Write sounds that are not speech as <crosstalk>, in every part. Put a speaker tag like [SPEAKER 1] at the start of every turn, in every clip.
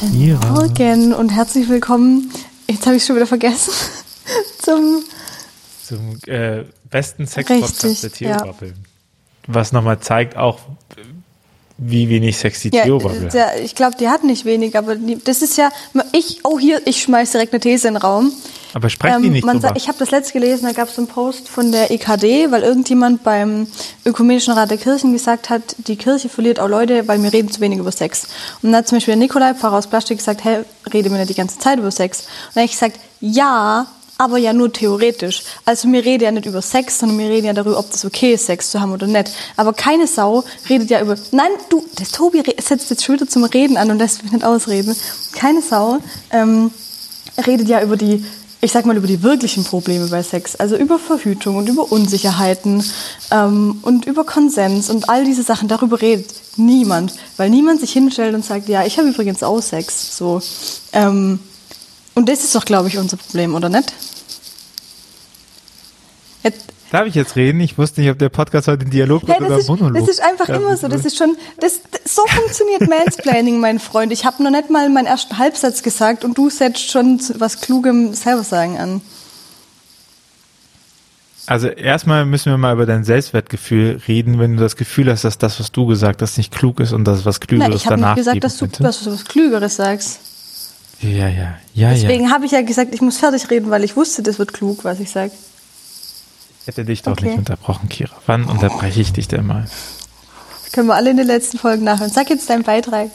[SPEAKER 1] Guten
[SPEAKER 2] Mira.
[SPEAKER 1] Morgen und herzlich willkommen. Jetzt habe ich schon wieder vergessen. <laughs> Zum
[SPEAKER 2] Zum äh, besten Sex-Podcast der Theo-Bubble. Was nochmal zeigt auch, wie wenig Sex die
[SPEAKER 1] ja,
[SPEAKER 2] Theo-Bubble hat.
[SPEAKER 1] der, ich glaube, die hat nicht wenig, aber die, das ist ja ich. Oh hier, ich schmeiß direkt eine These in den Raum.
[SPEAKER 2] Aber sprechen die nicht
[SPEAKER 1] Ähm,
[SPEAKER 2] drüber.
[SPEAKER 1] ich habe das letzte gelesen, da gab es einen Post von der EKD, weil irgendjemand beim Ökumenischen Rat der Kirchen gesagt hat, die Kirche verliert auch Leute, weil wir reden zu wenig über Sex. Und dann hat zum Beispiel der Nikolai, Pfarrer aus Plastik, gesagt, hey, rede mir nicht die ganze Zeit über Sex. Und dann habe ich gesagt, ja, aber ja nur theoretisch. Also mir rede ja nicht über Sex, sondern wir reden ja darüber, ob das okay ist, Sex zu haben oder nicht. Aber keine Sau redet ja über, nein, du, das Tobi setzt jetzt schon wieder zum Reden an und lässt mich nicht ausreden. Keine Sau ähm, redet ja über die, ich sag mal, über die wirklichen Probleme bei Sex. Also über Verhütung und über Unsicherheiten ähm, und über Konsens und all diese Sachen. Darüber redet niemand. Weil niemand sich hinstellt und sagt, ja, ich habe übrigens auch Sex. So. Ähm, und das ist doch, glaube ich, unser Problem, oder nicht? Jetzt,
[SPEAKER 2] Darf ich jetzt reden? Ich wusste nicht, ob der Podcast heute ein Dialog wird oder
[SPEAKER 1] das, ist,
[SPEAKER 2] Monolog.
[SPEAKER 1] das ist einfach
[SPEAKER 2] Ja,
[SPEAKER 1] immer so. Das ist schon, das, das, so funktioniert Mansplaining, mein Freund. Ich habe noch nicht mal meinen ersten Halbsatz gesagt und du setzt schon was Klugem selber sagen an.
[SPEAKER 2] Also erstmal müssen wir mal über dein Selbstwertgefühl reden, wenn du das Gefühl hast, dass das, was du gesagt hast, nicht klug ist und dass was Klügeres
[SPEAKER 1] Nein, ich habe
[SPEAKER 2] danach
[SPEAKER 1] nicht gesagt,
[SPEAKER 2] geben
[SPEAKER 1] dass du, du was Klügeres sagst.
[SPEAKER 2] Ja, ja, ja,
[SPEAKER 1] Deswegen
[SPEAKER 2] ja.
[SPEAKER 1] habe ich ja gesagt, ich muss fertig reden, weil ich wusste, das wird klug, was ich sage.
[SPEAKER 2] Ich hätte dich doch
[SPEAKER 1] Okay.
[SPEAKER 2] nicht unterbrochen, Kira. Wann unterbreche ich dich denn mal?
[SPEAKER 1] Das können wir alle in den letzten Folgen nachhören. Sag jetzt deinen Beitrag.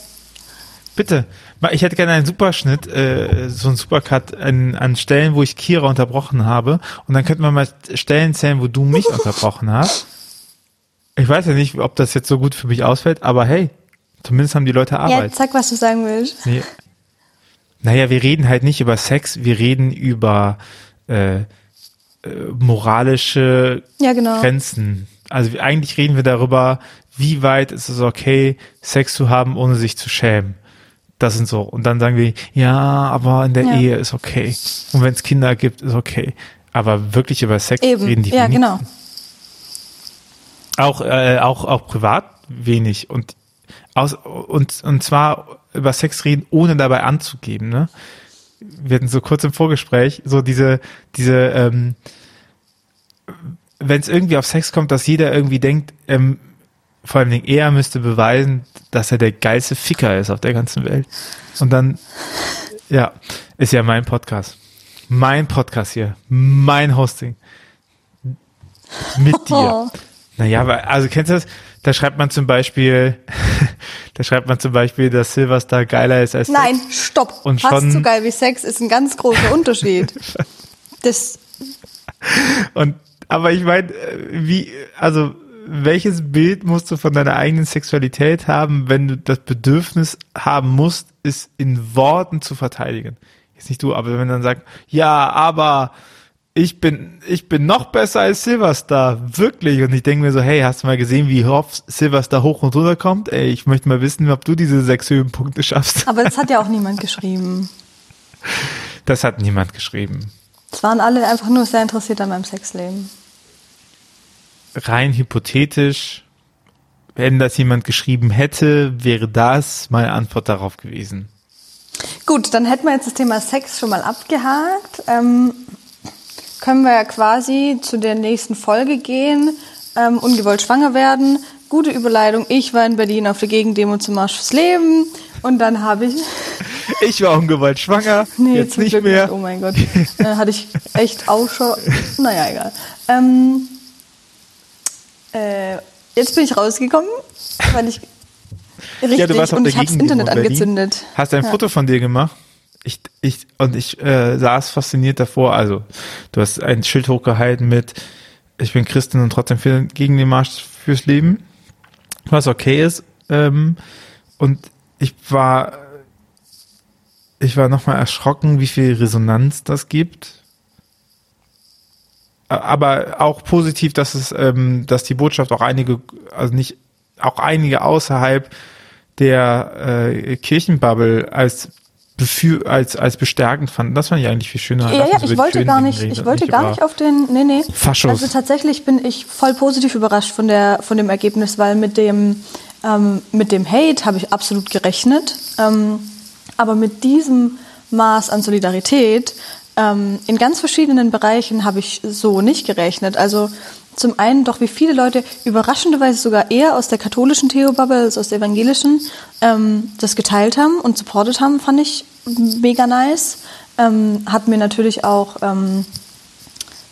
[SPEAKER 2] Bitte. Ich hätte gerne einen Superschnitt, äh, so einen Supercut an, an Stellen, wo ich Kira unterbrochen habe. Und dann könnten wir mal Stellen zählen, wo du mich <laughs> unterbrochen hast. Ich weiß ja nicht, ob das jetzt so gut für mich ausfällt, aber hey, zumindest haben die Leute
[SPEAKER 1] Ja,
[SPEAKER 2] Arbeit.
[SPEAKER 1] sag, was du sagen willst.
[SPEAKER 2] Nee. Naja, wir reden halt nicht über Sex, wir reden über äh, äh, moralische
[SPEAKER 1] Ja, genau.
[SPEAKER 2] Grenzen. Also eigentlich reden wir darüber, wie weit ist es okay, Sex zu haben, ohne sich zu schämen. Das sind so. Und dann sagen wir, ja, aber in der
[SPEAKER 1] Ja.
[SPEAKER 2] Ehe ist okay. Und wenn es Kinder gibt, ist okay. Aber wirklich über Sex
[SPEAKER 1] Eben.
[SPEAKER 2] reden die
[SPEAKER 1] Ja,
[SPEAKER 2] wenigsten.
[SPEAKER 1] genau.
[SPEAKER 2] Auch, äh, auch, auch privat wenig und aus, und, und zwar über Sex reden, ohne dabei anzugeben, ne? Wir hatten so kurz im Vorgespräch so diese, diese, ähm, wenn es irgendwie auf Sex kommt, dass jeder irgendwie denkt, ähm, vor allem er müsste beweisen, dass er der geilste Ficker ist auf der ganzen Welt. Und dann, ja, ist ja mein Podcast. Mein Podcast hier. Mein Hosting. Mit dir. <laughs> Naja, aber, also kennst du das? Da schreibt man zum Beispiel, <laughs> da schreibt man zum Beispiel, dass Silverstar geiler ist als
[SPEAKER 1] Nein,
[SPEAKER 2] Sex.
[SPEAKER 1] stopp.
[SPEAKER 2] Und
[SPEAKER 1] Fast
[SPEAKER 2] schon-
[SPEAKER 1] so geil wie Sex ist ein ganz großer Unterschied. <laughs> Das,
[SPEAKER 2] Und, aber ich meine, wie, also, welches Bild musst du von deiner eigenen Sexualität haben, wenn du das Bedürfnis haben musst, es in Worten zu verteidigen? Jetzt nicht du, aber wenn man dann sagt, ja, aber ich bin, ich bin noch besser als Silverstar, wirklich. Und ich denke mir so, hey, hast du mal gesehen, wie oft Silverstar hoch und runter kommt? Ey, ich möchte mal wissen, ob du diese sechs Höhenpunkte schaffst.
[SPEAKER 1] aber das hat ja auch <laughs> niemand geschrieben.
[SPEAKER 2] Das hat niemand geschrieben.
[SPEAKER 1] Es waren alle einfach nur sehr interessiert an meinem Sexleben.
[SPEAKER 2] rein hypothetisch, wenn das jemand geschrieben hätte, wäre das meine Antwort darauf gewesen.
[SPEAKER 1] Gut, dann hätten wir jetzt das Thema Sex schon mal abgehakt. Ähm, können wir ja quasi zu der nächsten Folge gehen. Ähm, ungewollt schwanger werden. Gute Überleitung. Ich war in Berlin auf der Gegendemo zum Marsch fürs Leben. Und dann habe ich. <laughs>
[SPEAKER 2] Ich war ungewollt schwanger, <laughs> jetzt
[SPEAKER 1] zum
[SPEAKER 2] nicht
[SPEAKER 1] Glück
[SPEAKER 2] mehr.
[SPEAKER 1] Oh mein Gott. Äh, hatte ich echt auch schon. <laughs> Naja, egal. Ähm, äh, jetzt bin ich rausgekommen, weil ich. Richtig,
[SPEAKER 2] Ja, du warst auf
[SPEAKER 1] und
[SPEAKER 2] der
[SPEAKER 1] ich habe das Internet angezündet.
[SPEAKER 2] Hast du ein
[SPEAKER 1] Ja.
[SPEAKER 2] Foto von dir gemacht? Ich, ich, und ich äh, saß fasziniert davor. Also, du hast ein Schild hochgehalten mit Ich bin Christin und trotzdem für, gegen den Marsch fürs Leben. Was okay ist. Ähm, und ich war, ich war nochmal erschrocken, wie viel Resonanz das gibt. Aber auch positiv, dass es, ähm, dass die Botschaft auch einige, also nicht, auch einige außerhalb der äh, Kirchenbubble als befür, als als bestärkend fanden. Das fand ich eigentlich viel schöner.
[SPEAKER 1] Ja, ja, ich wollte gar nicht,
[SPEAKER 2] reden
[SPEAKER 1] ich wollte gar nicht auf den, nee, nee.
[SPEAKER 2] Faschos.
[SPEAKER 1] Also tatsächlich bin ich voll positiv überrascht von der, von dem Ergebnis, weil mit dem, ähm, mit dem Hate habe ich absolut gerechnet. Ähm, Aber mit diesem Maß an Solidarität ähm, in ganz verschiedenen Bereichen habe ich so nicht gerechnet. Also zum einen doch, wie viele Leute überraschenderweise sogar eher aus der katholischen Theobubble als aus der evangelischen ähm, das geteilt haben und supportet haben, fand ich mega nice. Ähm, hat mir natürlich auch, ähm,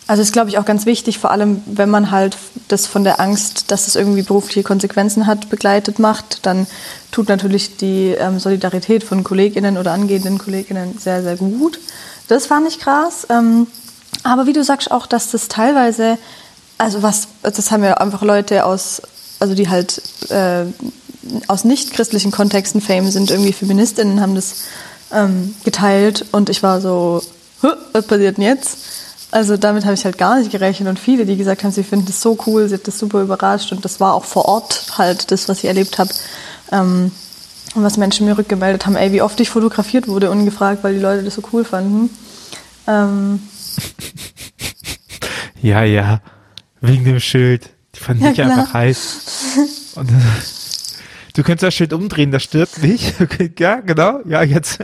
[SPEAKER 1] also ist glaube ich auch ganz wichtig, vor allem wenn man halt das von der Angst, dass es irgendwie berufliche Konsequenzen hat, begleitet macht, dann tut natürlich die ähm, Solidarität von KollegInnen oder angehenden KollegInnen sehr, sehr gut. Das fand ich krass. Ähm, aber wie du sagst auch, dass das teilweise also was, das haben ja einfach Leute aus, also die halt äh, aus nicht-christlichen Kontexten fame sind, irgendwie Feministinnen haben das ähm, geteilt und ich war so, was passiert denn jetzt? Also damit habe ich halt gar nicht gerechnet und viele, die gesagt haben, sie finden das so cool, sie hat das super überrascht und das war auch vor Ort halt das, was ich erlebt habe. Ähm, und was Menschen mir rückgemeldet haben, ey, wie oft ich fotografiert wurde, ungefragt, weil die Leute das so cool fanden. Ähm, <laughs>
[SPEAKER 2] ja, ja. Wegen dem Schild. Die fand ja, ich klar. einfach heiß. Und, <laughs> du könntest das Schild umdrehen, das stirbt nicht. <laughs> Ja, genau. Ja, jetzt.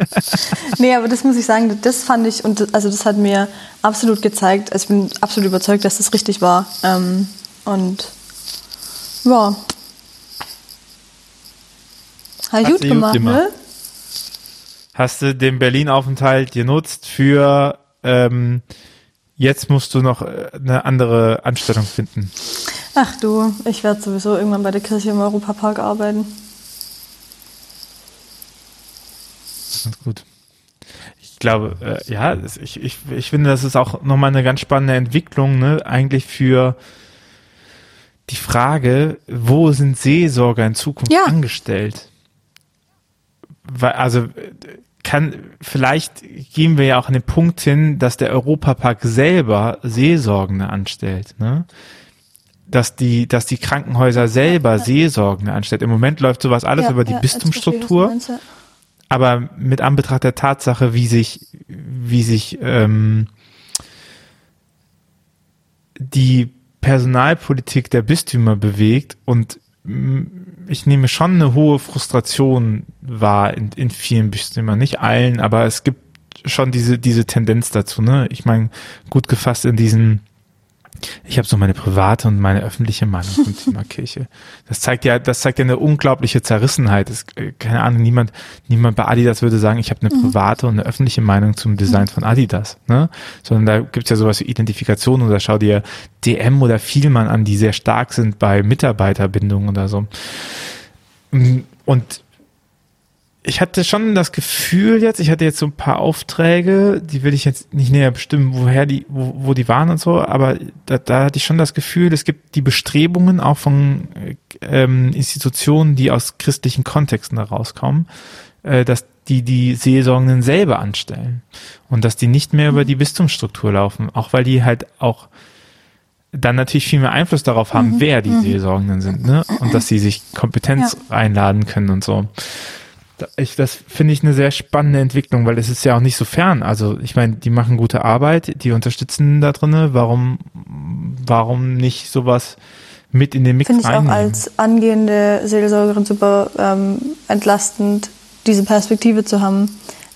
[SPEAKER 1] nee, aber das muss ich sagen, das fand ich, und das, also das hat mir absolut gezeigt, also ich bin absolut überzeugt, dass das richtig war. Ähm, und ja. Hat gut gemacht, gut ne?
[SPEAKER 2] Hast du den Berlin-Aufenthalt genutzt für ähm, Jetzt musst du noch äh, eine andere Anstellung finden.
[SPEAKER 1] Ach du, ich werde sowieso irgendwann bei der Kirche im Europapark arbeiten.
[SPEAKER 2] Ganz gut. Ich glaube, äh, ja, ich, ich, ich finde, das ist auch nochmal eine ganz spannende Entwicklung, ne, eigentlich für die Frage, wo sind Seelsorger in Zukunft ja. angestellt? Also kann, vielleicht gehen wir ja auch an den Punkt hin, dass der Europapark selber Seelsorgende anstellt, ne? Dass die, dass die Krankenhäuser selber ja, ja. Seelsorgende anstellt. Im Moment läuft sowas alles ja, über die Bistumsstruktur. Aber mit Anbetracht der Tatsache, wie sich, wie sich ähm, die Personalpolitik der Bistümer bewegt und ich nehme schon eine hohe Frustration wahr in, in vielen Bistümern, nicht allen, aber es gibt schon diese diese Tendenz dazu. Ne, ich meine gut gefasst in diesen ich habe so meine private und meine öffentliche Meinung zum <laughs> Thema Kirche. Das zeigt ja, das zeigt ja eine unglaubliche Zerrissenheit. Das, äh, keine Ahnung, niemand, niemand bei Adidas würde sagen, ich habe eine mhm. private und eine öffentliche Meinung zum Design mhm. von Adidas. Ne? Sondern da gibt's ja sowas wie Identifikation oder schau dir DM oder Vielmann an, die sehr stark sind bei Mitarbeiterbindung oder so. Und ich hatte schon das Gefühl jetzt, ich hatte jetzt so ein paar Aufträge, die will ich jetzt nicht näher bestimmen, woher die, wo, wo die waren und so, aber da, da hatte ich schon das Gefühl, es gibt die Bestrebungen auch von ähm, Institutionen, die aus christlichen Kontexten herauskommen, äh, dass die die Seelsorgenden selber anstellen und dass die nicht mehr über die Bistumsstruktur laufen, auch weil die halt auch dann natürlich viel mehr Einfluss darauf haben, mhm. wer die mhm. Seelsorgenden sind, ne? Und dass sie sich Kompetenz ja. einladen können und so ich, das finde ich eine sehr spannende Entwicklung, weil es ist ja auch nicht so fern. Also ich meine, die machen gute Arbeit, die unterstützen da drinne. Warum, warum nicht sowas mit in den Mix
[SPEAKER 1] Finde ich auch als angehende Seelsorgerin super ähm, entlastend, diese Perspektive zu haben.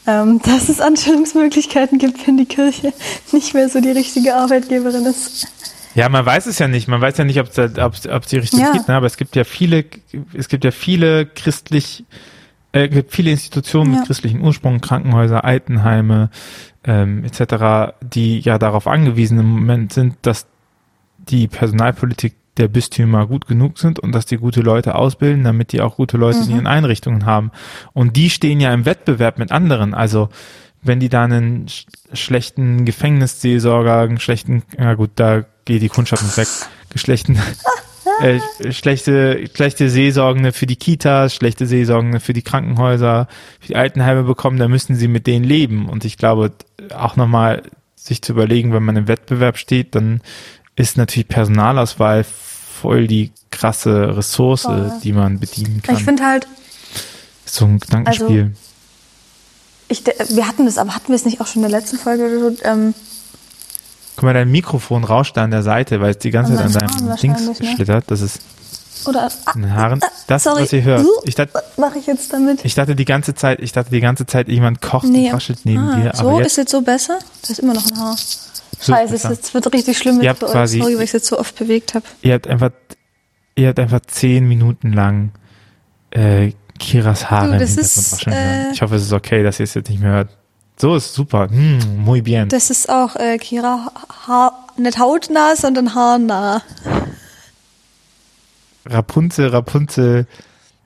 [SPEAKER 1] Ähm, <laughs> dass es Anstellungsmöglichkeiten gibt, wenn die Kirche <laughs> nicht mehr so die richtige Arbeitgeberin ist.
[SPEAKER 2] Ja, man weiß es ja nicht. Man weiß ja nicht, ob es die Richtung ja. geht. Ne? Aber es gibt ja viele, es gibt ja viele christlich äh, gibt viele Institutionen ja. mit christlichen Ursprung, Krankenhäuser, Altenheime ähm, etc., die ja darauf angewiesen im Moment sind, dass die Personalpolitik der Bistümer gut genug sind und dass die gute Leute ausbilden, damit die auch gute Leute mhm. in ihren Einrichtungen haben. Und die stehen ja im Wettbewerb mit anderen. Also wenn die da einen sch schlechten Gefängnisseelsorger, einen schlechten, ja gut, da geht die Kundschaft nicht weg, geschlechten <laughs> äh, schlechte, schlechte Seelsorgende für die Kitas, schlechte Seelsorgende für die Krankenhäuser, für die Altenheime bekommen, da müssen sie mit denen leben. Und ich glaube, auch nochmal sich zu überlegen, wenn man im Wettbewerb steht, dann ist natürlich Personalauswahl voll die krasse Ressource, Voll. die man bedienen kann.
[SPEAKER 1] Ich finde halt.
[SPEAKER 2] So ein Gedankenspiel. Also,
[SPEAKER 1] ich, wir hatten das, aber hatten wir es nicht auch schon in der letzten Folge? Ähm,
[SPEAKER 2] Guck mal, dein Mikrofon rauscht da an der Seite, weil es die ganze Zeit an deinem Dings ne? schlittert. Das ist.
[SPEAKER 1] Oder
[SPEAKER 2] in den Haaren.
[SPEAKER 1] Ah,
[SPEAKER 2] Das,
[SPEAKER 1] sorry.
[SPEAKER 2] was ihr hört. Ich dachte,
[SPEAKER 1] Was mache ich jetzt damit?
[SPEAKER 2] ich dachte die ganze Zeit, ich dachte die ganze Zeit, jemand kocht und raschelt neben
[SPEAKER 1] ah,
[SPEAKER 2] dir.
[SPEAKER 1] So
[SPEAKER 2] Aber
[SPEAKER 1] ist
[SPEAKER 2] jetzt,
[SPEAKER 1] jetzt so besser? Das ist immer noch ein Haar.
[SPEAKER 2] So
[SPEAKER 1] Scheiße, es jetzt wird richtig schlimm jetzt
[SPEAKER 2] habt
[SPEAKER 1] für euch.
[SPEAKER 2] quasi-
[SPEAKER 1] Sorry, weil ich es jetzt so oft bewegt habe.
[SPEAKER 2] ihr habt einfach, ihr habt einfach zehn Minuten lang äh, Kiras Haare
[SPEAKER 1] Du,
[SPEAKER 2] im
[SPEAKER 1] das
[SPEAKER 2] Hintergrund
[SPEAKER 1] ist, äh,
[SPEAKER 2] Ich hoffe, es ist okay, dass ihr es jetzt nicht mehr hört. So ist super. Hm, muy bien.
[SPEAKER 1] Das ist auch äh, Kira Haar, nicht hautnah, sondern haarnah.
[SPEAKER 2] Rapunzel, Rapunzel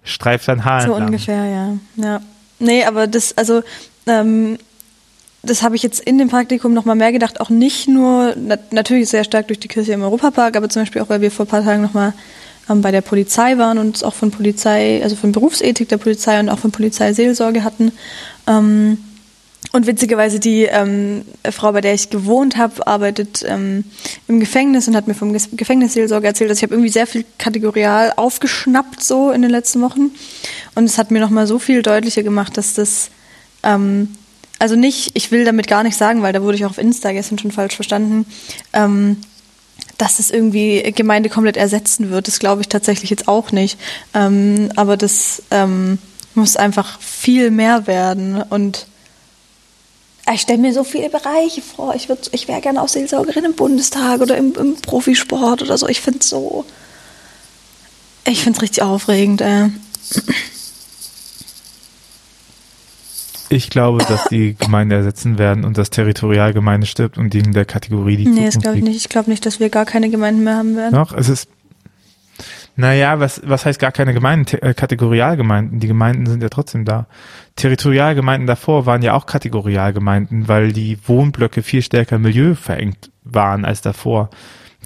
[SPEAKER 2] streift dein Haar
[SPEAKER 1] So
[SPEAKER 2] entlang.
[SPEAKER 1] ungefähr, ja. ja. Nee, aber das, also, ähm, das habe ich jetzt in dem Praktikum nochmal mehr gedacht, auch nicht nur, na, natürlich sehr stark durch die Kirche im Europapark, aber zum Beispiel auch, weil wir vor ein paar Tagen nochmal ähm, bei der Polizei waren und uns auch von Polizei, also von Berufsethik der Polizei und auch von Polizeiseelsorge hatten. Ähm, und witzigerweise die ähm, Frau, bei der ich gewohnt habe, arbeitet ähm, im Gefängnis und hat mir vom Gefängnisseelsorger erzählt, dass ich habe irgendwie sehr viel kategorial aufgeschnappt so in den letzten Wochen. Und es hat mir nochmal so viel deutlicher gemacht, dass das ähm, also nicht, ich will damit gar nicht sagen, weil da wurde ich auch auf Insta gestern schon falsch verstanden, ähm, dass es irgendwie Gemeinde komplett ersetzen wird. Das glaube ich tatsächlich jetzt auch nicht. Ähm, aber das ähm, muss einfach viel mehr werden und ich stelle mir so viele Bereiche vor. Ich, würd- ich wäre gerne auch Seelsorgerin im Bundestag oder im, im Profisport oder so. Ich finde es so. Ich finde es richtig aufregend. Äh.
[SPEAKER 2] Ich glaube, dass die Gemeinde ersetzen werden und das Territorialgemeinde stirbt und die in der Kategorie die
[SPEAKER 1] Nee, das glaube ich
[SPEAKER 2] liegt.
[SPEAKER 1] nicht. Ich glaube nicht, dass wir gar keine Gemeinden mehr haben werden.
[SPEAKER 2] Noch, es ist, naja, was, was heißt gar keine Gemeinden? Äh, Kategorialgemeinden. Die Gemeinden sind ja trotzdem da. Territorialgemeinden davor waren ja auch Kategorialgemeinden, weil die Wohnblöcke viel stärker milieuverengt waren als davor.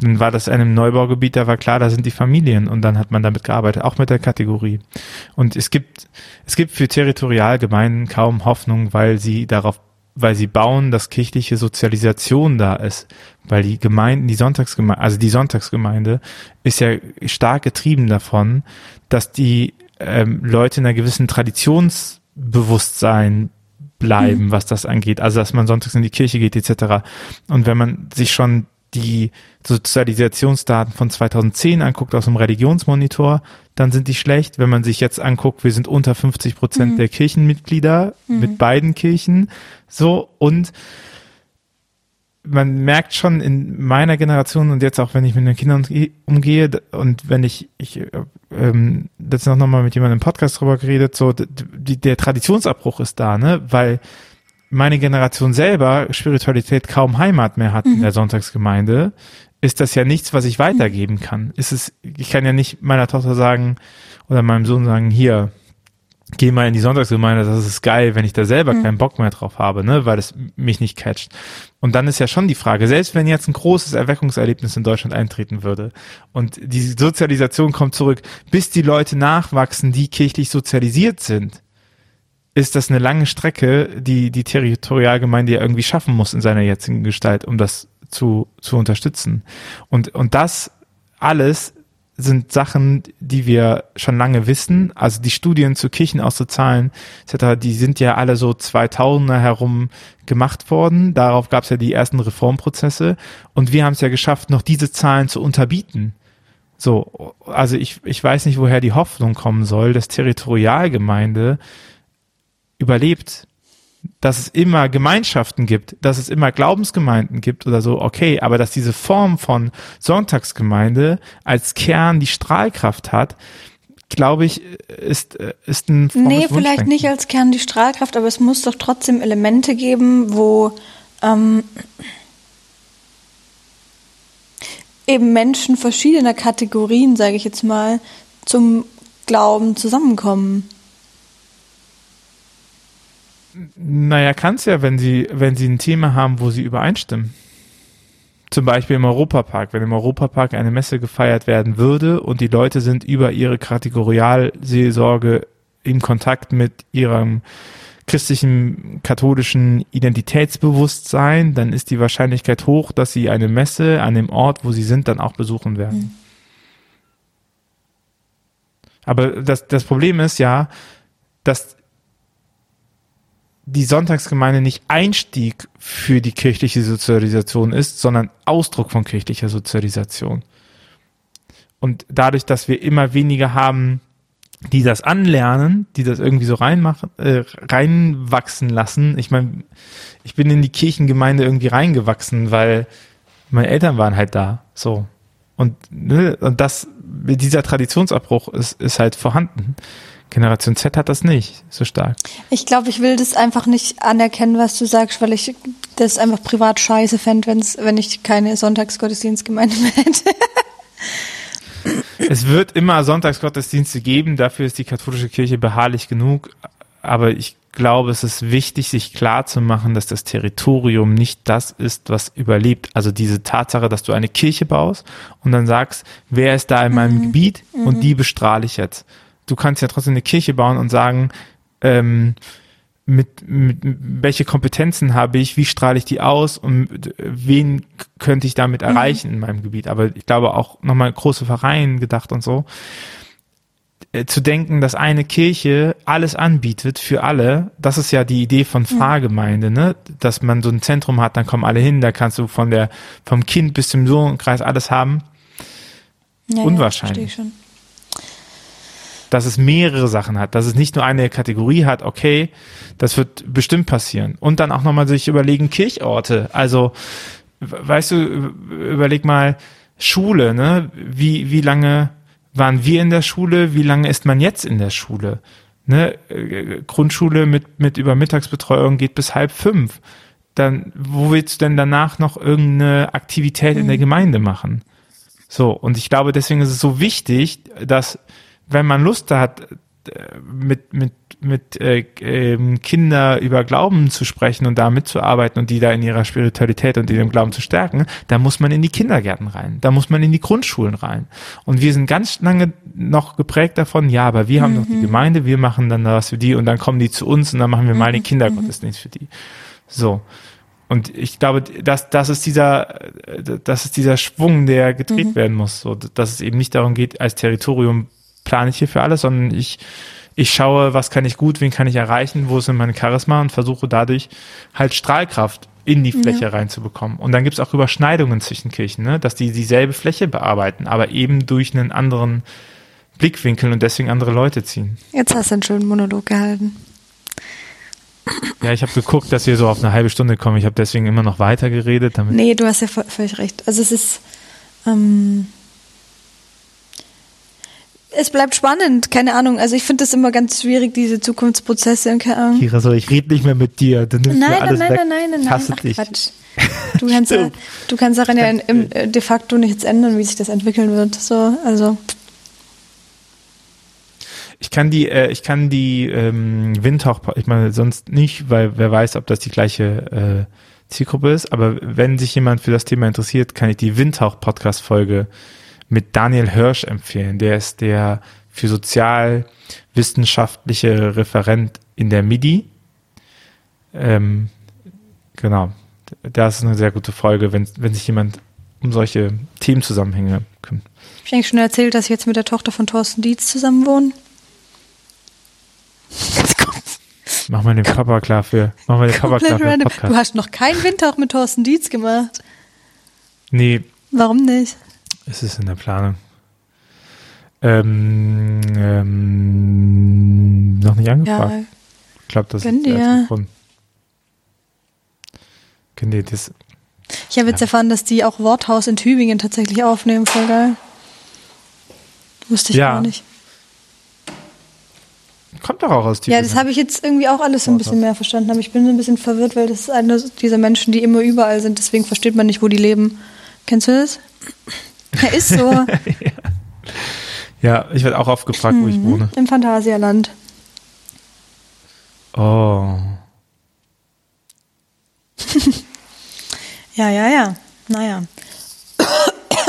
[SPEAKER 2] Dann war das in einem Neubaugebiet, da war klar, da sind die Familien und dann hat man damit gearbeitet, auch mit der Kategorie. Und es gibt, es gibt für Territorialgemeinden kaum Hoffnung, weil sie darauf, weil sie bauen, dass kirchliche Sozialisation da ist. Weil die Gemeinden, die Sonntagsgemeinde, also die Sonntagsgemeinde ist ja stark getrieben davon, dass die ähm, Leute in einer gewissen Traditionsbewusstsein bleiben, was das angeht. Also dass man sonntags in die Kirche geht etc. Und wenn man sich schon die Sozialisationsdaten von 2010 anguckt aus dem Religionsmonitor, dann sind die schlecht. Wenn man sich jetzt anguckt, wir sind unter 50 Prozent der Kirchenmitglieder mit beiden Kirchen. So und man merkt schon in meiner Generation und jetzt auch, wenn ich mit den Kindern umgehe und wenn ich, ich äh, ähm, das noch mal mit jemandem im Podcast drüber geredet, so die, der Traditionsabbruch ist da, ne, weil meine Generation selber Spiritualität kaum Heimat mehr hat in der Sonntagsgemeinde, ist das ja nichts, was ich weitergeben kann. Ist es, ich kann ja nicht meiner Tochter sagen oder meinem Sohn sagen, hier, geh mal in die Sonntagsgemeinde, das ist geil, wenn ich da selber keinen Bock mehr drauf habe, ne, weil es mich nicht catcht. Und dann ist ja schon die Frage, selbst wenn jetzt ein großes Erweckungserlebnis in Deutschland eintreten würde und die Sozialisation kommt zurück, bis die Leute nachwachsen, die kirchlich sozialisiert sind, ist das eine lange Strecke, die die Territorialgemeinde ja irgendwie schaffen muss in seiner jetzigen Gestalt, um das zu, zu unterstützen. Und, und das alles sind Sachen, die wir schon lange wissen. Also die Studien zu Kirchenauszuzahlen etc., die sind ja alle so 2000er herum gemacht worden. Darauf gab es ja die ersten Reformprozesse. Und wir haben es ja geschafft, noch diese Zahlen zu unterbieten. So, also ich, ich weiß nicht, woher die Hoffnung kommen soll, dass Territorialgemeinde überlebt, dass es immer Gemeinschaften gibt, dass es immer Glaubensgemeinden gibt oder so, okay, aber dass diese Form von Sonntagsgemeinde als Kern die Strahlkraft hat, glaube ich, ist, ist ein frommes
[SPEAKER 1] Nee, vielleicht nicht als Kern die Strahlkraft, aber es muss doch trotzdem Elemente geben, wo ähm, eben Menschen verschiedener Kategorien, sage ich jetzt mal, zum Glauben zusammenkommen.
[SPEAKER 2] Naja, kann es ja, wenn sie, wenn sie ein Thema haben, wo sie übereinstimmen. Zum Beispiel im Europapark. Wenn im Europapark eine Messe gefeiert werden würde und die Leute sind über ihre Kategorialseelsorge in Kontakt mit ihrem christlichen, katholischen Identitätsbewusstsein, dann ist die Wahrscheinlichkeit hoch, dass sie eine Messe an dem Ort, wo sie sind, dann auch besuchen werden. Aber das, das Problem ist ja, dass die Sonntagsgemeinde nicht Einstieg für die kirchliche Sozialisation ist, sondern Ausdruck von kirchlicher Sozialisation. und dadurch, dass wir immer weniger haben, die das anlernen, die das irgendwie so reinmachen, äh, reinwachsen lassen. Ich meine, ich bin in die Kirchengemeinde irgendwie reingewachsen, weil meine Eltern waren halt da, so. Und, ne, und das, dieser Traditionsabbruch ist, ist halt vorhanden. Generation Z hat das nicht so stark.
[SPEAKER 1] Ich glaube, ich will das einfach nicht anerkennen, was du sagst, weil ich das einfach privat scheiße fände, wenn's, wenn ich keine Sonntagsgottesdienstgemeinde mehr hätte.
[SPEAKER 2] es wird immer Sonntagsgottesdienste geben, dafür ist die katholische Kirche beharrlich genug, aber ich glaube, es ist wichtig, sich klar zu machen, dass das Territorium nicht das ist, was überlebt. Also diese Tatsache, dass du eine Kirche baust und dann sagst, wer ist da in meinem mhm. Gebiet und mhm. die bestrahle ich jetzt. Du kannst ja trotzdem eine Kirche bauen und sagen, ähm, mit, mit welche Kompetenzen habe ich, wie strahle ich die aus und wen könnte ich damit mhm. erreichen mhm. in meinem Gebiet. Aber ich glaube auch nochmal große Vereine gedacht und so. Äh, zu denken, dass eine Kirche alles anbietet für alle, das ist ja die Idee von Pfarrgemeinde, ne? Dass man so ein Zentrum hat, dann kommen alle hin, da kannst du von der, vom Kind bis zum Sohnkreis alles haben. Ja, Unwahrscheinlich. Ja, dass es mehrere Sachen hat, dass es nicht nur eine Kategorie hat, okay, das wird bestimmt passieren. Und dann auch nochmal sich überlegen, Kirchorte. Also, weißt du, überleg mal, Schule, ne? Wie, wie lange waren wir in der Schule? Wie lange ist man jetzt in der Schule? Ne? Grundschule mit, mit Übermittagsbetreuung geht bis halb fünf. Dann, wo willst du denn danach noch irgendeine Aktivität in der mhm. Gemeinde machen? So, und ich glaube, deswegen ist es so wichtig, dass wenn man Lust hat, äh, mit, mit, mit äh, ähm, Kinder über Glauben zu sprechen und da mitzuarbeiten und die da in ihrer Spiritualität und in ihrem Glauben zu stärken, da muss man in die Kindergärten rein, da muss man in die Grundschulen rein. Und wir sind ganz lange noch geprägt davon, ja, aber wir haben mhm. noch die mhm. Gemeinde, wir machen dann was für die und dann kommen die zu uns und dann machen wir mal den mhm. Kindergottesdienst für die. So. Und ich glaube, das, das ist dieser, das ist dieser Schwung, der gedreht mhm. werden muss, so, dass es eben nicht darum geht, als Territorium plane ich hier für alles, sondern ich, ich schaue, was kann ich gut, wen kann ich erreichen, wo sind meine Charisma und versuche dadurch halt Strahlkraft in die Fläche ja. reinzubekommen. Und dann gibt es auch Überschneidungen zwischen Kirchen, ne? dass die dieselbe Fläche bearbeiten, aber eben durch einen anderen Blickwinkel und deswegen andere Leute ziehen.
[SPEAKER 1] Jetzt hast du einen schönen Monolog gehalten.
[SPEAKER 2] Ja, ich habe geguckt, dass wir so auf eine halbe Stunde kommen. Ich habe deswegen immer noch weiter geredet. Damit
[SPEAKER 1] nee, du hast ja völlig recht. Also es ist, ähm, es bleibt spannend, keine Ahnung. Also ich finde das immer ganz schwierig, diese Zukunftsprozesse. Keine Ahnung.
[SPEAKER 2] Kira, so ich rede nicht mehr mit dir. Du nimmst
[SPEAKER 1] nein,
[SPEAKER 2] mir alles
[SPEAKER 1] nein,
[SPEAKER 2] weg.
[SPEAKER 1] nein, nein, nein, nein, nein. Ach, Quatsch. Du kannst, ja, du kannst daran ja im, äh, de facto nichts ändern, wie sich das entwickeln wird. So, also.
[SPEAKER 2] Ich kann die, äh, ich kann die ähm, Windhauch, ich meine sonst nicht, weil wer weiß, ob das die gleiche äh, Zielgruppe ist. Aber wenn sich jemand für das Thema interessiert, kann ich die Windhauch-Podcast-Folge mit Daniel Hirsch empfehlen. Der ist der für sozialwissenschaftliche Referent in der MIDI. Ähm, genau. Das ist eine sehr gute Folge, wenn, wenn sich jemand um solche Themenzusammenhänge kümmert.
[SPEAKER 1] Ich habe eigentlich schon erzählt, dass ich jetzt mit der Tochter von Thorsten Dietz zusammen wohne.
[SPEAKER 2] Mach mal den Papa klar für, mach mal den Papa klar für
[SPEAKER 1] Podcast. Du hast noch keinen Windtauch mit Thorsten Dietz gemacht.
[SPEAKER 2] Nee.
[SPEAKER 1] Warum nicht?
[SPEAKER 2] Es ist in der Planung. Ähm, ähm, noch nicht angefragt. Ja, ich glaube, das ist der Grund. Könnt ihr das?
[SPEAKER 1] Ich habe jetzt ja. erfahren, dass die auch Worthaus in Tübingen tatsächlich aufnehmen. Voll geil. Wusste ich ja. gar nicht.
[SPEAKER 2] Kommt doch auch aus Tübingen.
[SPEAKER 1] Ja, das habe ich jetzt irgendwie auch alles so ein bisschen mehr verstanden. Aber ich bin so ein bisschen verwirrt, weil das ist einer dieser Menschen, die immer überall sind. Deswegen versteht man nicht, wo die leben. Kennst du das? Ja, ist so. <laughs> ja.
[SPEAKER 2] ja. ich werde auch oft gefragt, mhm. wo ich mhm. wohne.
[SPEAKER 1] Im Phantasialand.
[SPEAKER 2] Oh. <laughs>
[SPEAKER 1] ja, ja, ja. Naja. <coughs>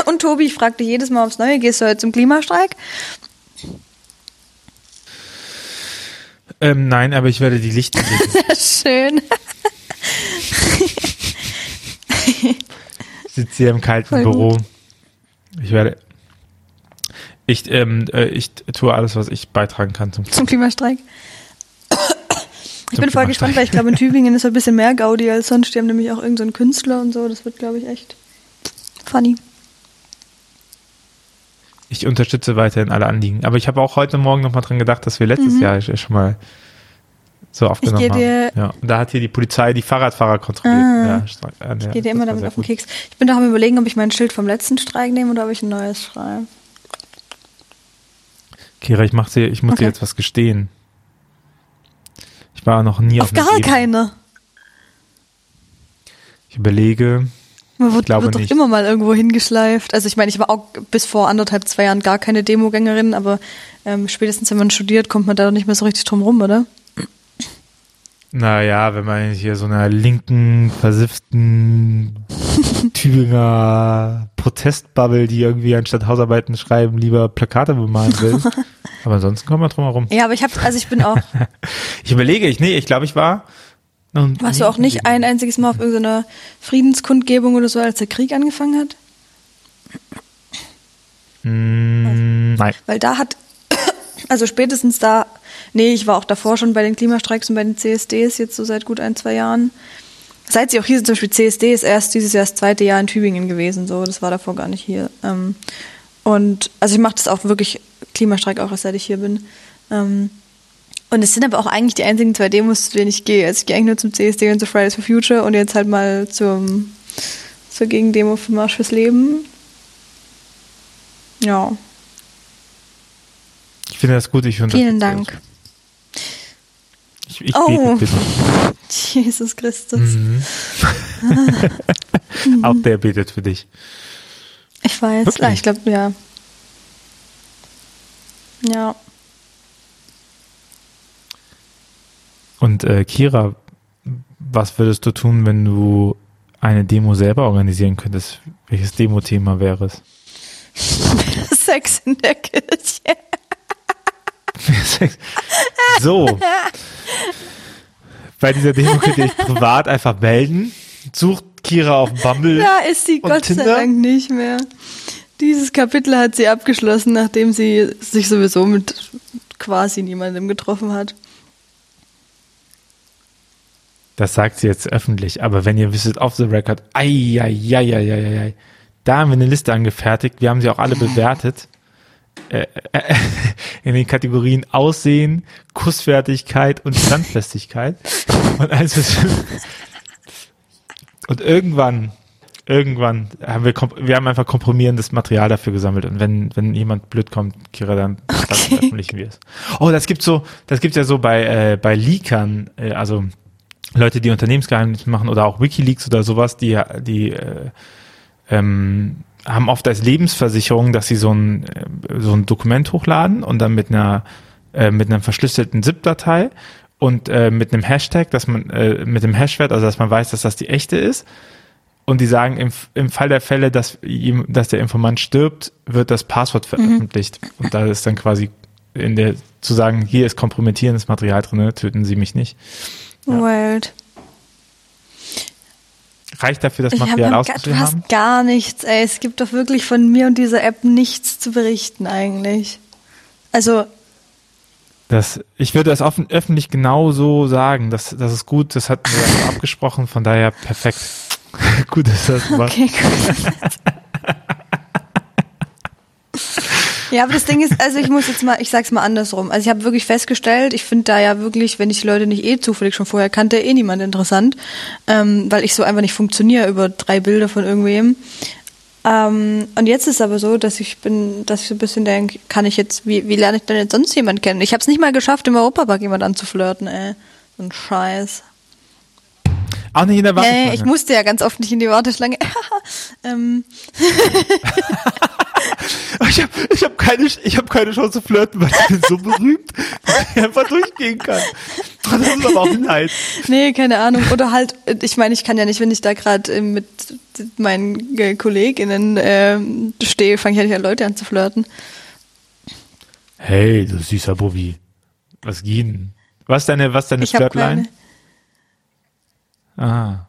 [SPEAKER 1] Und Tobi, ich fragte jedes Mal aufs Neue, gehst du heute zum Klimastreik?
[SPEAKER 2] Ähm, nein, aber ich werde die Lichter
[SPEAKER 1] sehen. <laughs> Schön.
[SPEAKER 2] ich sitze hier im kalten Voll Büro. Gut. Ich werde. Ich, ähm, äh, ich tue alles, was ich beitragen kann zum,
[SPEAKER 1] zum Klimastreik. Ich bin voll gespannt, weil ich glaube, in Tübingen <laughs> ist ein bisschen mehr Gaudi als sonst. Die haben nämlich auch irgendeinen so Künstler und so. Das wird, glaube ich, echt funny.
[SPEAKER 2] ich unterstütze weiterhin alle Anliegen. Aber ich habe auch heute Morgen nochmal dran gedacht, dass wir letztes
[SPEAKER 1] Mhm.
[SPEAKER 2] Jahr schon mal so aufgenommen
[SPEAKER 1] geh dir-
[SPEAKER 2] haben. Ja. Und da hat hier die Polizei die Fahrradfahrer kontrolliert.
[SPEAKER 1] Ah.
[SPEAKER 2] Ja, Stra- an der-
[SPEAKER 1] Geht dir
[SPEAKER 2] das
[SPEAKER 1] immer damit auf den
[SPEAKER 2] gut.
[SPEAKER 1] Keks. Ich bin doch am überlegen, ob ich mein Schild vom letzten Streik nehme oder ob ich ein neues schreibe.
[SPEAKER 2] Kira, ich, mach dir, ich muss
[SPEAKER 1] Okay.
[SPEAKER 2] dir jetzt was gestehen. Ich war noch nie auf,
[SPEAKER 1] Auf gar
[SPEAKER 2] Demo.
[SPEAKER 1] keine.
[SPEAKER 2] Ich überlege,
[SPEAKER 1] Man wird, wird doch
[SPEAKER 2] nicht.
[SPEAKER 1] immer mal irgendwo hingeschleift. Also ich meine, ich war auch bis vor anderthalb, zwei Jahren gar keine Demogängerin, aber ähm, spätestens wenn man studiert, kommt man da doch nicht mehr so richtig drum rum, oder?
[SPEAKER 2] Naja, wenn man hier so einer linken, versifften <laughs> Tübinger Protestbubble, die irgendwie anstatt Hausarbeiten schreiben, lieber Plakate bemalen will. <laughs> Aber ansonsten kommt man drum herum.
[SPEAKER 1] Ja, aber ich habe, also ich bin auch, <laughs>
[SPEAKER 2] Ich überlege, ich, nee, ich glaube, ich war.
[SPEAKER 1] warst du auch nicht ein einziges Mal auf irgendeiner Friedenskundgebung oder so, als der Krieg angefangen hat?
[SPEAKER 2] Mm, nein.
[SPEAKER 1] Weil da hat, also spätestens da, nee, ich war auch davor schon bei den Klimastreiks und bei den CSDs jetzt so seit gut ein, zwei Jahren. Seit sie auch hier sind, zum Beispiel CSD ist erst dieses Jahr das zweite Jahr in Tübingen gewesen, so, das war davor gar nicht hier. Ähm, und also ich mache das auch wirklich, Klimastreik auch seit ich hier bin. Ähm, und es sind aber auch eigentlich die einzigen zwei Demos, zu denen ich gehe. Also ich gehe eigentlich nur zum CSD und zu Fridays for Future und jetzt halt mal zum, zur Gegendemo für Marsch fürs Leben. Ja.
[SPEAKER 2] Ich finde das gut, ich
[SPEAKER 1] Vielen Dank.
[SPEAKER 2] Ich, ich
[SPEAKER 1] Oh.
[SPEAKER 2] bitte. <laughs>
[SPEAKER 1] Jesus Christus.
[SPEAKER 2] Mhm. <laughs> Auch der betet für dich.
[SPEAKER 1] Ich weiß.
[SPEAKER 2] Wirklich?
[SPEAKER 1] Ah, ich glaube, ja. Ja.
[SPEAKER 2] Und äh, Kira, was würdest du tun, wenn du eine Demo selber organisieren könntest? Welches Demo-Thema wäre es? <laughs>
[SPEAKER 1] Sex in der Kirche.
[SPEAKER 2] So. Bei dieser Demo könnt ihr euch privat einfach melden. Sucht Kira auf Bumble.
[SPEAKER 1] Da ist sie Gott sei
[SPEAKER 2] Tinder?
[SPEAKER 1] Dank nicht mehr. Dieses Kapitel hat sie abgeschlossen, nachdem sie sich sowieso mit quasi niemandem getroffen hat.
[SPEAKER 2] Das sagt sie jetzt öffentlich, aber wenn ihr wisst, off the record, ei, ei, ei, ei, ei, ei, da haben wir eine Liste angefertigt, wir haben sie auch alle bewertet. Äh, äh, <laughs> in den Kategorien Aussehen, Kussfertigkeit und Standfestigkeit. Und, also, und irgendwann, irgendwann haben wir, wir haben einfach komprimierendes Material dafür gesammelt. Und wenn, wenn jemand blöd kommt, Kira, dann, dann
[SPEAKER 1] Okay.
[SPEAKER 2] veröffentlichen wir es. Oh, das gibt so, das gibt's ja so bei, äh, bei Leakern, äh, also Leute, die Unternehmensgeheimnisse machen oder auch WikiLeaks oder sowas, die, die äh, ähm, haben oft als Lebensversicherung, dass sie so ein, äh, so ein Dokument hochladen und dann mit einer, äh, mit einer verschlüsselten ZIP-Datei und äh, mit einem Hashtag, dass man, äh, mit dem Hashwert, also dass man weiß, dass das die echte ist. Und die sagen, im, im Fall der Fälle, dass, ihm, dass der Informant stirbt, wird das Passwort veröffentlicht. Und da ist dann quasi in der, zu sagen, hier ist kompromittierendes Material drin, töten Sie mich nicht.
[SPEAKER 1] Wild.
[SPEAKER 2] Reicht dafür, das Material
[SPEAKER 1] du
[SPEAKER 2] ausgeschrieben haben?
[SPEAKER 1] hast gar nichts, ey. Es gibt doch wirklich von mir und dieser App nichts zu berichten eigentlich. Also,
[SPEAKER 2] Das, ich würde das offen, öffentlich genau so sagen. Das, das ist gut, das hatten wir ja abgesprochen, von daher perfekt. <laughs> gut, dass das war.
[SPEAKER 1] okay, gut. <laughs> Ja, aber das Ding ist, also ich muss jetzt mal, ich sag's mal andersrum. Also ich habe wirklich festgestellt, ich finde da ja wirklich, wenn ich die Leute nicht eh zufällig schon vorher kannte, eh niemand interessant, ähm, weil ich so einfach nicht funktioniere über drei Bilder von irgendwem. Ähm, und jetzt ist aber so, dass ich bin, dass ich so ein bisschen denke, kann ich jetzt, wie, wie lerne ich denn jetzt sonst jemanden kennen? Ich habe es nicht mal geschafft, im Europapark jemand anzuflirten, ey. So ein Scheiß.
[SPEAKER 2] Auch nicht in der Warteschlange.
[SPEAKER 1] ja, ich musste ja ganz oft nicht in die Warteschlange. <laughs> ähm, <laughs>
[SPEAKER 2] Ich habe ich hab keine, ich hab keine Chance zu flirten, weil ich bin so berühmt, dass ich einfach durchgehen kann. Das ist aber auch leid.
[SPEAKER 1] Nee, keine Ahnung. Oder halt, äh, ich meine, ich kann ja nicht, wenn ich da gerade äh, mit meinen äh, KollegInnen ähm, stehe, fange ich ja nicht an, Leute an zu flirten.
[SPEAKER 2] Hey, du süßer Bobby. Was ging? Was ist deine, was ist deine Flirtline? Ah.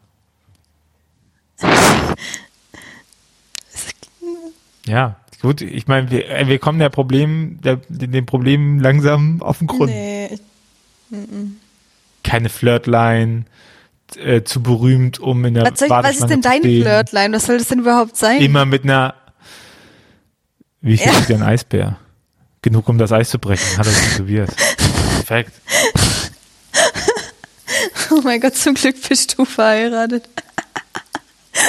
[SPEAKER 2] Ja, gut. Ich meine, wir, äh, wir kommen der Problem, der, dem Problem langsam auf den Grund.
[SPEAKER 1] Nee,
[SPEAKER 2] Keine Flirtline, äh, zu berühmt, um in der
[SPEAKER 1] was, soll was ist denn
[SPEAKER 2] zu
[SPEAKER 1] dein
[SPEAKER 2] stehen.
[SPEAKER 1] Flirtline? Was soll das denn überhaupt sein?
[SPEAKER 2] Immer mit einer, Wie viel wiegt ein Eisbär? Genug, um das Eis zu brechen. Hat er tätowiert. <laughs> Perfekt. <laughs>
[SPEAKER 1] Oh mein Gott, zum Glück bist du verheiratet. <laughs>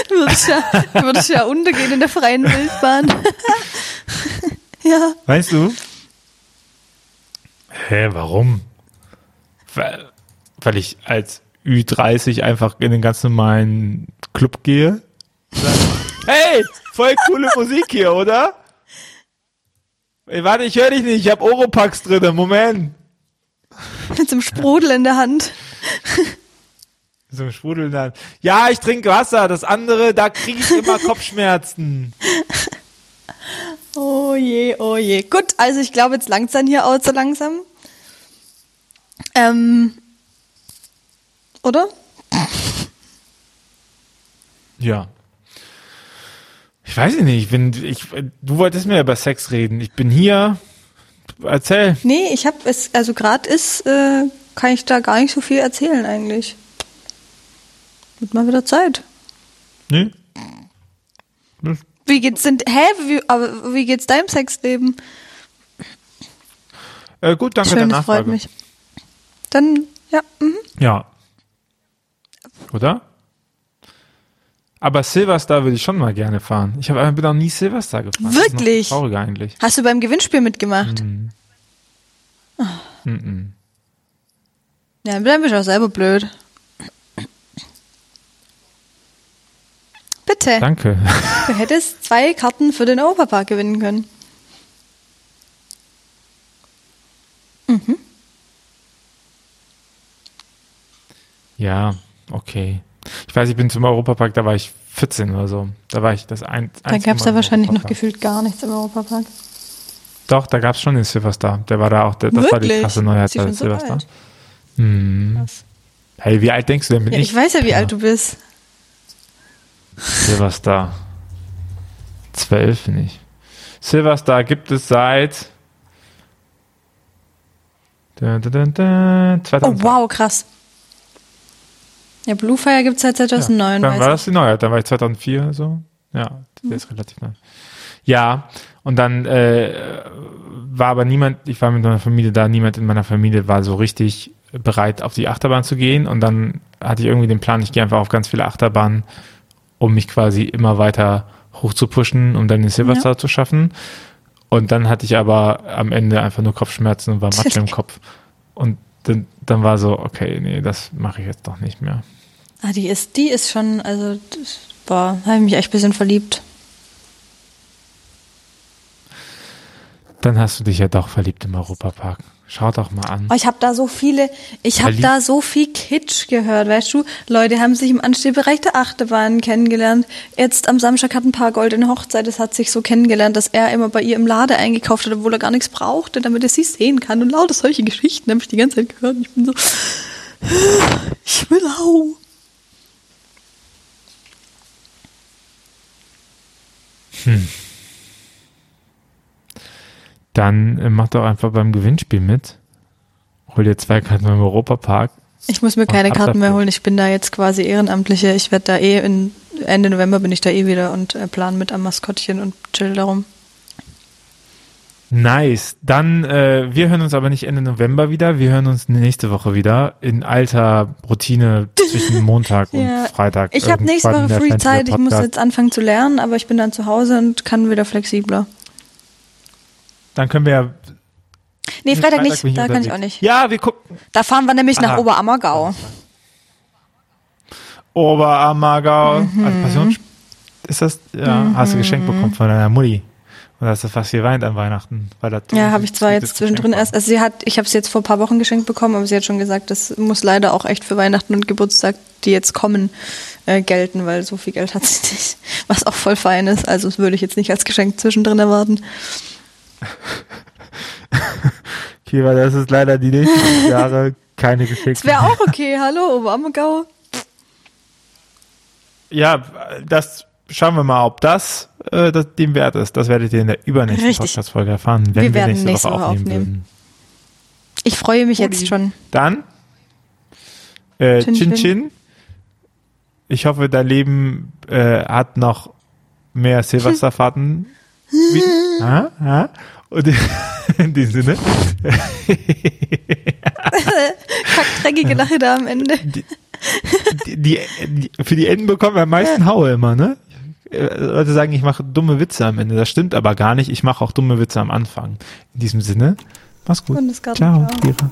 [SPEAKER 1] Du würdest ja, du würdest ja untergehen in der freien Wildbahn. <laughs> ja.
[SPEAKER 2] Weißt du? Hä, warum? Weil, weil ich als Ü30 einfach in den ganz normalen Club gehe. Hey, voll coole Musik hier, oder? Ey, warte, ich höre dich nicht. Ich habe Oropax drin. Moment.
[SPEAKER 1] Mit so einem Sprudel in der Hand. <laughs>
[SPEAKER 2] So ein Sprudel Hand. Ja, ich trinke Wasser. Das andere, da kriege ich immer <laughs> Kopfschmerzen.
[SPEAKER 1] Oh je, oh je. Gut, also ich glaube, jetzt langt dann hier auch so langsam. Ähm, oder?
[SPEAKER 2] Ja. Ich weiß nicht, ich bin, ich, du wolltest mir über Sex reden. Ich bin hier. Erzähl.
[SPEAKER 1] Nee, ich habe es, also gerade ist, äh, kann ich da gar nicht so viel erzählen eigentlich. Wird mal wieder Zeit.
[SPEAKER 2] Nee?
[SPEAKER 1] Wie geht's denn, hä, wie, aber wie geht's deinem Sexleben?
[SPEAKER 2] Äh, gut, danke
[SPEAKER 1] Schön,
[SPEAKER 2] der
[SPEAKER 1] das freut
[SPEAKER 2] Nachfrage.
[SPEAKER 1] mich. Dann, ja, mhm.
[SPEAKER 2] Ja. Oder? Aber Silverstar würde ich schon mal gerne fahren. Ich habe bin noch nie Silverstar gefahren. Das ist
[SPEAKER 1] Wirklich?
[SPEAKER 2] Eigentlich.
[SPEAKER 1] Hast du beim Gewinnspiel mitgemacht?
[SPEAKER 2] Mhm. Mhm.
[SPEAKER 1] Ja, dann bist du auch selber blöd. Bitte.
[SPEAKER 2] Danke.
[SPEAKER 1] Du hättest zwei Karten für den Europapark gewinnen können.
[SPEAKER 2] Ja, okay. Ich weiß, ich bin zum Europapark, da war ich 14 oder so. Da war ich das ein.
[SPEAKER 1] Da gab es ja wahrscheinlich noch gefühlt gar nichts im Europapark.
[SPEAKER 2] Doch, da gab es schon den Silverstar. Der war da auch, der, das war die
[SPEAKER 1] Wirklich?
[SPEAKER 2] krasse Neuheit
[SPEAKER 1] so
[SPEAKER 2] Silverstar.
[SPEAKER 1] alt?
[SPEAKER 2] Hm. Hey, wie alt denkst du denn bin
[SPEAKER 1] Ja, ich weiß ja, wie
[SPEAKER 2] Ja.
[SPEAKER 1] alt du bist.
[SPEAKER 2] Silverstar. Zwölf nicht. Silverstar gibt es seit da, da, da,
[SPEAKER 1] Oh,
[SPEAKER 2] 2000.
[SPEAKER 1] wow, krass. Ja, Bluefire gibt es seit 2009.
[SPEAKER 2] Dann
[SPEAKER 1] weiß
[SPEAKER 2] war
[SPEAKER 1] ich.
[SPEAKER 2] das die Neuheit, dann war ich 2004 so. Ja, der ist relativ neu. Ja, und dann äh, war aber niemand, ich war mit meiner Familie da, niemand in meiner Familie war so richtig bereit, auf die Achterbahn zu gehen. Und dann hatte ich irgendwie den Plan, ich gehe einfach auf ganz viele Achterbahnen, um mich quasi immer weiter hoch zu pushen, um dann den Silverstar zu schaffen. Und dann hatte ich aber am Ende einfach nur Kopfschmerzen und war <laughs> Matsch im Kopf. Und dann, dann war so, okay, nee, das mache ich jetzt doch nicht mehr.
[SPEAKER 1] Ah, die ist, die ist schon, also, das, boah, habe ich mich echt ein bisschen verliebt.
[SPEAKER 2] Dann hast du dich ja doch verliebt im Europapark. Schau doch mal an.
[SPEAKER 1] Oh, ich habe da so viele, ich habe da so viel Kitsch gehört, weißt du? Leute haben sich im Anstehbereich der Achterbahn kennengelernt. Jetzt am Samstag hat ein paar goldene Hochzeit, es hat sich so kennengelernt, dass er immer bei ihr im Lade eingekauft hat, obwohl er gar nichts brauchte, damit er sie sehen kann. Und lauter solche Geschichten habe ich die ganze Zeit gehört. Ich bin so, ich will auch.
[SPEAKER 2] Dann äh, mach doch einfach beim Gewinnspiel mit. Hol dir zwei Karten beim Europapark.
[SPEAKER 1] Ich muss mir keine Karten mehr holen. Ich bin da jetzt quasi Ehrenamtliche. Ich werde da eh in Ende November bin ich da eh wieder und äh, plan mit am Maskottchen und chill darum.
[SPEAKER 2] Nice. Dann, äh, wir hören uns aber nicht Ende November wieder. Wir hören uns nächste Woche wieder in alter Routine zwischen <laughs> Montag und
[SPEAKER 1] Ja,
[SPEAKER 2] Freitag.
[SPEAKER 1] Ich habe nächste Woche Free Zeit. Ich muss jetzt anfangen zu lernen, aber ich bin dann zu Hause und kann wieder flexibler.
[SPEAKER 2] Dann können wir ja.
[SPEAKER 1] Nee, Freitag nicht.
[SPEAKER 2] bin
[SPEAKER 1] Da kann ich auch nicht.
[SPEAKER 2] Ja, wir gucken.
[SPEAKER 1] Da fahren wir nämlich nach
[SPEAKER 2] Aha.
[SPEAKER 1] Oberammergau.
[SPEAKER 2] Oberammergau.
[SPEAKER 1] Mhm.
[SPEAKER 2] Also Passions ist das, ja, hast du geschenkt bekommen von deiner Mutti. Und hast du fast geweint an Weihnachten. Weil das
[SPEAKER 1] Ja, habe ich zwar jetzt zwischendrin erst, also sie hat, ich habe es jetzt vor ein paar Wochen geschenkt bekommen, aber sie hat schon gesagt, das muss leider auch echt für Weihnachten und Geburtstag, die jetzt kommen, äh, gelten, weil so viel Geld hat sie nicht. Was auch voll fein ist. Also das würde ich jetzt nicht als Geschenk zwischendrin erwarten. <laughs>
[SPEAKER 2] Kira, das ist leider die nächsten Jahre keine Geschenke.
[SPEAKER 1] Das wäre auch okay. Hallo, Oberammergau.
[SPEAKER 2] Ja, das schauen wir mal, ob das, äh, das dem wert ist. Das werdet ihr in der übernächsten. Podcast-Folge erfahren, wenn
[SPEAKER 1] Wir
[SPEAKER 2] wir, nächste,
[SPEAKER 1] nächste
[SPEAKER 2] Woche aufnehmen,
[SPEAKER 1] aufnehmen.
[SPEAKER 2] würden.
[SPEAKER 1] Ich freue mich
[SPEAKER 2] Uli.
[SPEAKER 1] jetzt schon.
[SPEAKER 2] Dann, äh,
[SPEAKER 1] Chin,
[SPEAKER 2] Chin
[SPEAKER 1] chin.
[SPEAKER 2] Chin. Ich hoffe, dein Leben äh, hat noch mehr <laughs> Silvesterfahrten Wie, <laughs> ah, ah, und in <laughs> dem Sinne. <laughs>
[SPEAKER 1] Kackdreckige Lache da am Ende.
[SPEAKER 2] Die, die, die, für die Enden bekommen wir am meisten Haue immer, ne? Leute sagen, ich mache dumme Witze am Ende. Das stimmt aber gar nicht. Ich mache auch dumme Witze am Anfang. In diesem Sinne, mach's gut. Ciao,
[SPEAKER 1] ciao.